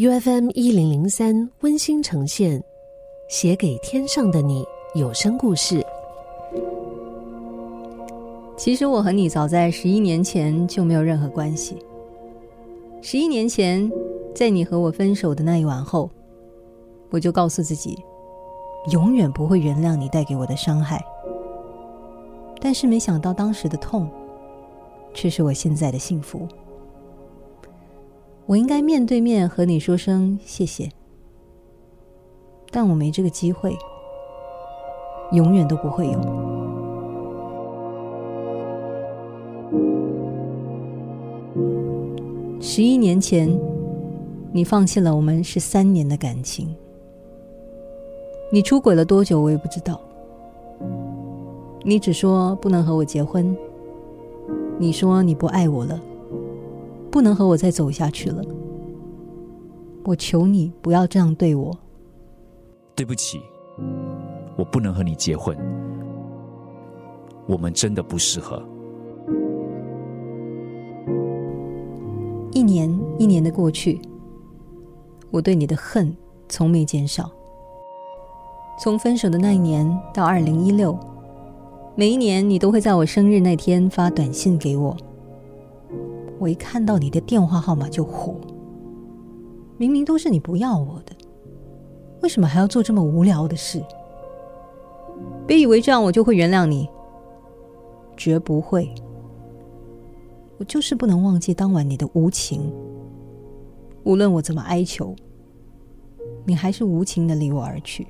U F M 一零零三温馨呈现，写给天上的你有声故事。其实我和你早在十一年前就没有任何关系。十一年前，在你和我分手的那一晚后，我就告诉自己，永远不会原谅你带给我的伤害。但是没想到当时的痛，却是我现在的幸福。我应该面对面和你说声谢谢，但我没这个机会，永远都不会有。十一年前，你放弃了我们十三年的感情，你出轨了多久，我也不知道。你只说不能和我结婚，你说你不爱我了，不能和我再走下去了。我求你不要这样对我。对不起，我不能和你结婚，我们真的不适合。一年一年的过去，我对你的恨从没减少。从分手的那一年到二零一六。每一年，你都会在我生日那天发短信给我。我一看到你的电话号码就火。明明都是你不要我的，为什么还要做这么无聊的事？别以为这样我就会原谅你，绝不会。我就是不能忘记当晚你的无情。无论我怎么哀求，你还是无情的离我而去。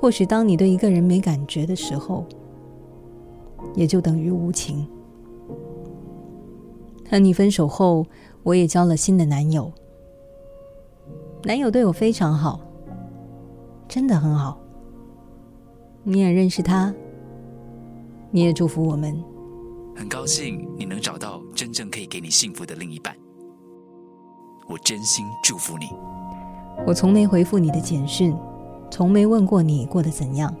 或许当你对一个人没感觉的时候，也就等于无情。和你分手后，我也交了新的男友。男友对我非常好，真的很好。你也认识他，你也祝福我们。很高兴你能找到真正可以给你幸福的另一半。我真心祝福你。我从没回复你的简讯。从没问过你过得怎样，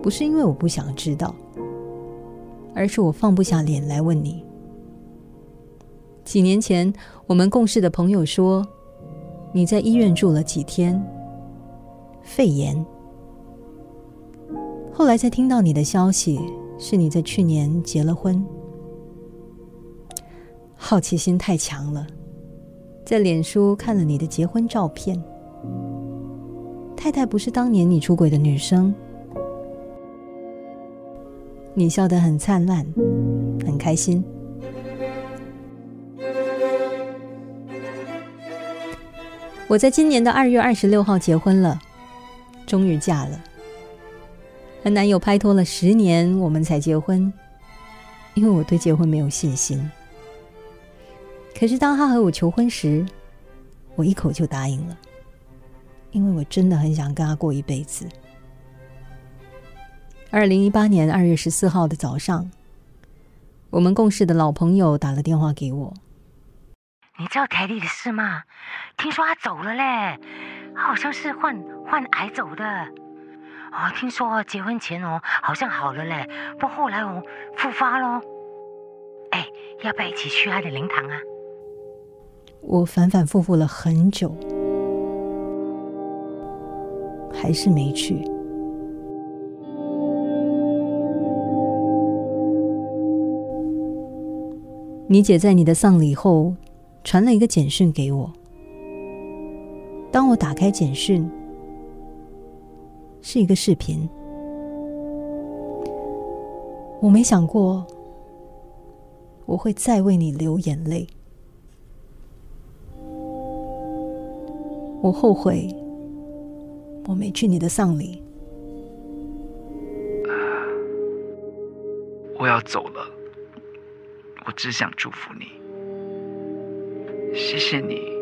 不是因为我不想知道，而是我放不下脸来问你。几年前，我们共事的朋友说你在医院住了几天，肺炎。后来才听到你的消息，是你在去年结了婚。好奇心太强了，在脸书看了你的结婚照片。太太不是当年你出轨的女生，你笑得很灿烂，很开心。我在今年的二月二十六号结婚了，终于嫁了。和男友拍拖了十年，我们才结婚，因为我对结婚没有信心。可是当他和我求婚时，我一口就答应了。因为我真的很想跟他过一辈子。二零一八年二月十四号的早上，我们共事的老朋友打了电话给我。你知道台里的事吗？听说他走了嘞，好像是患患癌走的。哦，听说结婚前哦，好像好了嘞，不后来哦复发喽。哎，要不要一起去他的灵堂啊？我反反复复了很久。还是没去。你姐在你的丧礼后传了一个简讯给我。当我打开简讯，是一个视频。我没想过我会再为你流眼泪。我后悔。我没去你的丧礼。我要走了，我只想祝福你，谢谢你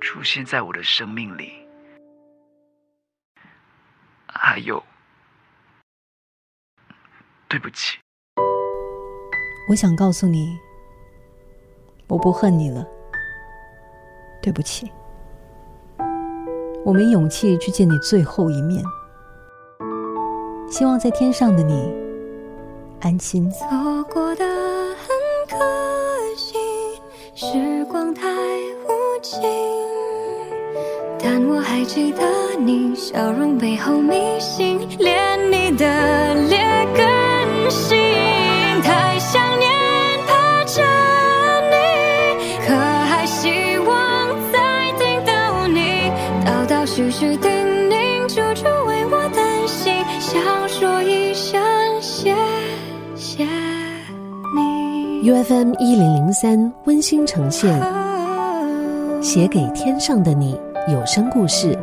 出现在我的生命里，还有对不起。我想告诉你，我不恨你了，对不起。我没勇气去见你最后一面，希望在天上的你安心。错过的很可惜，时光太无情，但我还记得你笑容背后迷信，连你的劣根性，太想念怕着你，可还希望再听到你，道道絮絮的。U F M 一零零三温馨呈现，写给天上的你有声故事。